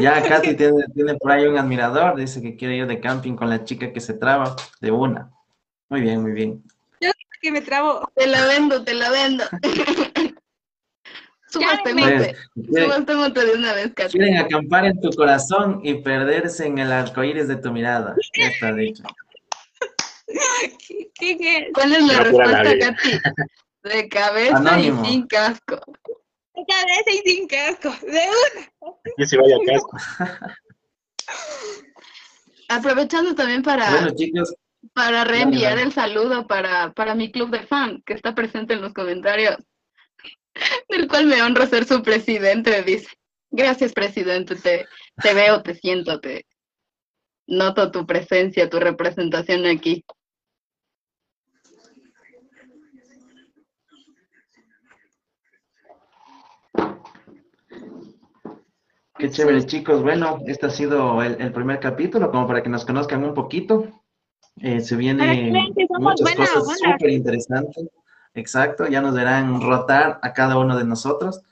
Ya Katy tiene, tiene por ahí un admirador, dice que quiere ir de camping con la chica que se traba de una. Muy bien, muy bien. Yo que me trabo. Te la vendo, te la vendo. (laughs) Súbate, mote. Súbate, mote de una vez, Katy. Quieren acampar en tu corazón y perderse en el arcoíris de tu mirada. Ya está dicho. (laughs) ¿Qué, qué, qué? ¿Cuál es la respuesta, Katy? (laughs) De cabeza Anónimo. y sin casco. cabeza y sin casco, de una. Yo sí vaya (laughs) casco. Aprovechando también para, Bueno, chicos, para reenviar el saludo para, para mi club de fan, que está presente en los comentarios, del cual me honro ser su presidente, dice. Gracias, presidente, te, te veo, te siento, te noto tu presencia, tu representación aquí. Qué chévere, chicos. Bueno, este ha sido el, el primer capítulo, como para que nos conozcan un poquito. Eh, se vienen muchas buena cosas súper interesantes. Exacto, ya nos verán rotar a cada uno de nosotros.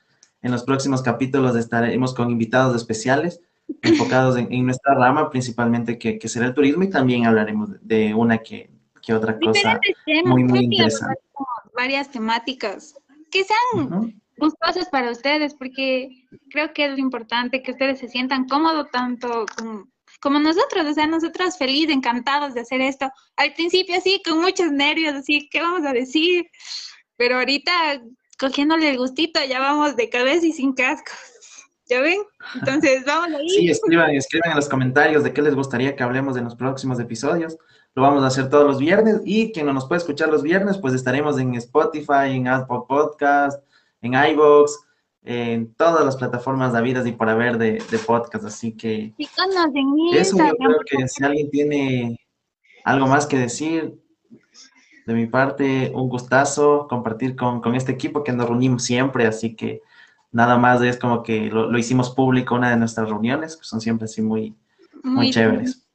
En los próximos capítulos estaremos con invitados especiales enfocados en, en nuestra rama, principalmente que, que será el turismo, y también hablaremos de una que, que otra cosa. Temas, muy, muy interesante. varias temáticas que sean Ujú. gustosas para ustedes, porque creo que es lo importante que ustedes se sientan cómodos tanto con- como nosotros, o sea, nosotros felices, encantados de hacer esto. Al principio sí, con muchos nervios, así, ¿qué vamos a decir? Pero ahorita, cogiéndole el gustito, ya vamos de cabeza y sin casco. ¿Ya ven? Entonces, vamos ahí. Sí, escriban, escriban en los comentarios de qué les gustaría que hablemos en los próximos episodios. Lo vamos a hacer todos los viernes y quien no nos puede escuchar los viernes, pues estaremos en Spotify, en Apple Podcast, en iVoox, en todas las plataformas habidas y por haber de, de podcast. Así que eso yo creo que si alguien tiene algo más que decir, de mi parte, un gustazo compartir con, con este equipo que nos reunimos siempre, así que nada más es como que lo, lo hicimos público una de nuestras reuniones, que son siempre así muy, muy chéveres.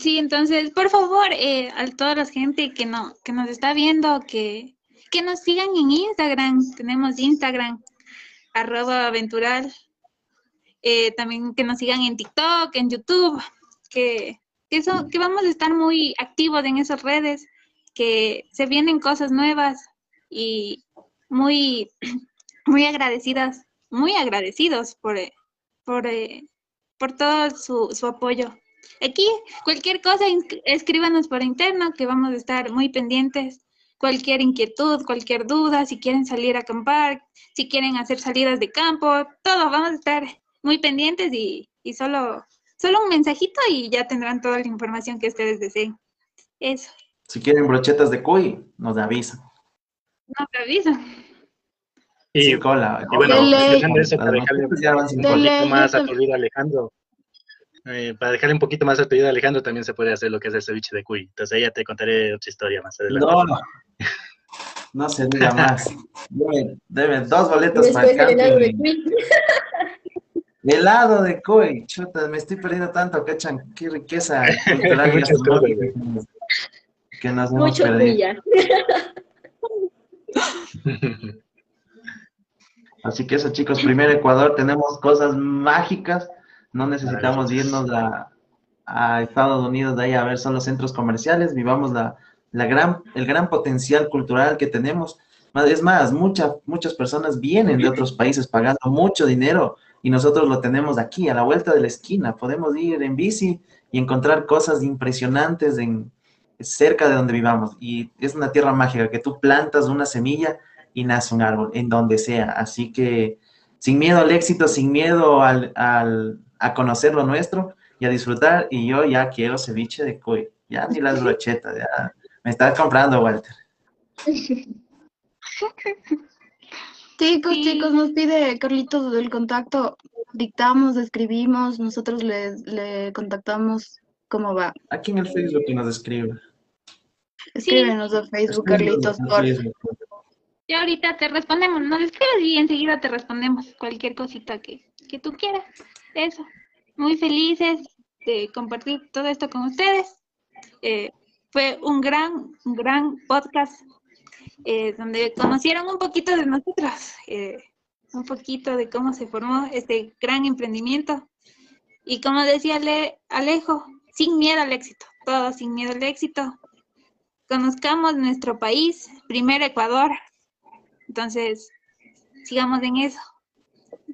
Sí, entonces, por favor, eh, a toda la gente que no, que nos está viendo, que, que nos sigan en Instagram. Tenemos Instagram, arroba aventural. Eh, también que nos sigan en TikTok, en YouTube, que, que, eso, que vamos a estar muy activos en esas redes, que se vienen cosas nuevas y muy, (clears throat) muy agradecidas, muy agradecidos por, eh, por, eh, por todo su, su apoyo. Aquí, cualquier cosa, escríbanos por interno, que vamos a estar muy pendientes. Cualquier inquietud, cualquier duda, si quieren salir a acampar, si quieren hacer salidas de campo, todo, vamos a estar muy pendientes y, y solo, solo un mensajito y ya tendrán toda la información que ustedes deseen. Eso, Si quieren brochetas de cuy, nos avisan. no te avisan. Y, Sin cola. y bueno, De ley. dejando eso para dejarle un ley. poquito más a tu vida, Alejandro. eh, para dejarle un poquito más a tu vida, Alejandro, también se puede hacer lo que es el ceviche de cuy. Entonces ahí ya te contaré otra historia más adelante. No, no. No se diga más. Deme dos boletos para el helado de. Queen. (laughs) Helado de cuy. Chuta, me estoy perdiendo tanto, cachan. Qué riqueza (laughs) cultural gastronómica que nos hemos Mucho perdido. (laughs) Así que eso, chicos, primero Ecuador, tenemos cosas mágicas. No necesitamos irnos a, a Estados Unidos de ahí a ver solo centros comerciales. Vivamos la, la gran, el gran potencial cultural que tenemos. Es más, muchas muchas personas vienen de otros países pagando mucho dinero y nosotros lo tenemos aquí, a la vuelta de la esquina. Podemos ir en bici y encontrar cosas impresionantes en, cerca de donde vivamos. Y es una tierra mágica que tú plantas una semilla y nace un árbol en donde sea. Así que sin miedo al éxito, sin miedo al, al- a conocer lo nuestro y a disfrutar. Y yo ya quiero ceviche de cuy. Ya ni las (laughs) brochetas, ya me estás comprando, Walter. (laughs) Chicos, Sí. chicos, nos pide Carlitos el contacto. Dictamos, escribimos, nosotros les, le contactamos cómo va. Aquí en el Facebook que nos escribe. Escríbenos a Facebook, Carlitos, En por Facebook. Y ahorita te respondemos, nos escribes y enseguida te respondemos cualquier cosita que, que tú quieras. Eso. Muy felices de compartir todo esto con ustedes. Eh, fue un gran, un gran podcast eh, donde conocieron un poquito de nosotros, eh, un poquito de cómo se formó este gran emprendimiento. Y como decía Ale- Alejo, sin miedo al éxito, todo sin miedo al éxito. Conozcamos nuestro país, primero Ecuador. Entonces, sigamos en eso.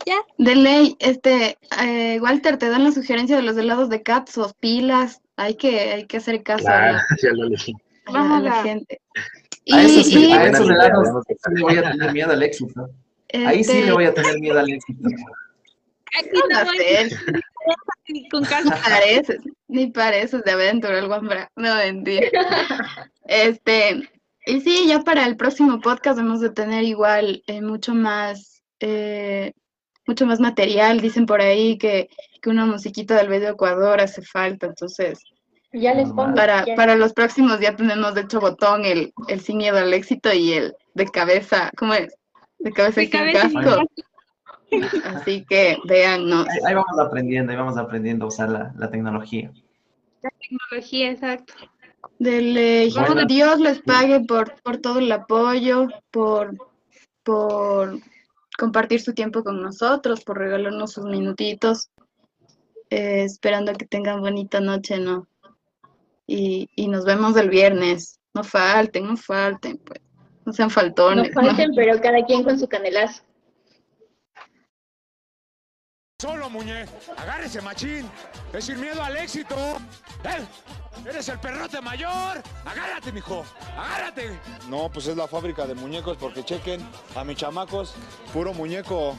Ya, De ley, este, eh, Walter, te dan la sugerencia de los helados de Katsos, pilas, hay que, hay que hacer caso a Claro, la, (laughs) ya lo elegí. a la- a Vamos la a- gente. A eso sí, y- a esos y- helados sí le voy a tener miedo al éxito. Ahí sí este, le voy a tener miedo al éxito. Aquí ¿cómo no voy hacer? (laughs) con Ni calma. pareces, ni pareces de aventura el guambra. No, mentira. (laughs) Este, y sí, ya para el próximo podcast vamos de tener igual eh, mucho más, eh, mucho más material. Dicen por ahí que, que una musiquita del video Ecuador hace falta, entonces Ya les pongo. para, para los próximos ya tenemos de hecho botón el, el sin miedo al éxito y el de cabeza, ¿cómo es? De cabeza De y sin cabeza y sin casco. Así que véannos. Ahí, ahí vamos aprendiendo, ahí vamos aprendiendo a usar la, la tecnología. Tecnología, exacto. Del, eh, Bueno. Dios les pague por, por todo el apoyo, por, por compartir su tiempo con nosotros, por regalarnos sus minutitos, eh, esperando que tengan bonita noche, ¿no? Y, y nos vemos el viernes. No falten, no falten, pues. No sean faltones. ¿no? falten, pero cada quien con su canelazo. Solo, muñe. Agárrese, machín. Es sin miedo al éxito. ¡Eh! ¡Eres el perrote mayor! ¡Agárrate, mijo! ¡Agárrate! No, pues es la fábrica de muñecos porque chequen a mis chamacos, puro muñeco.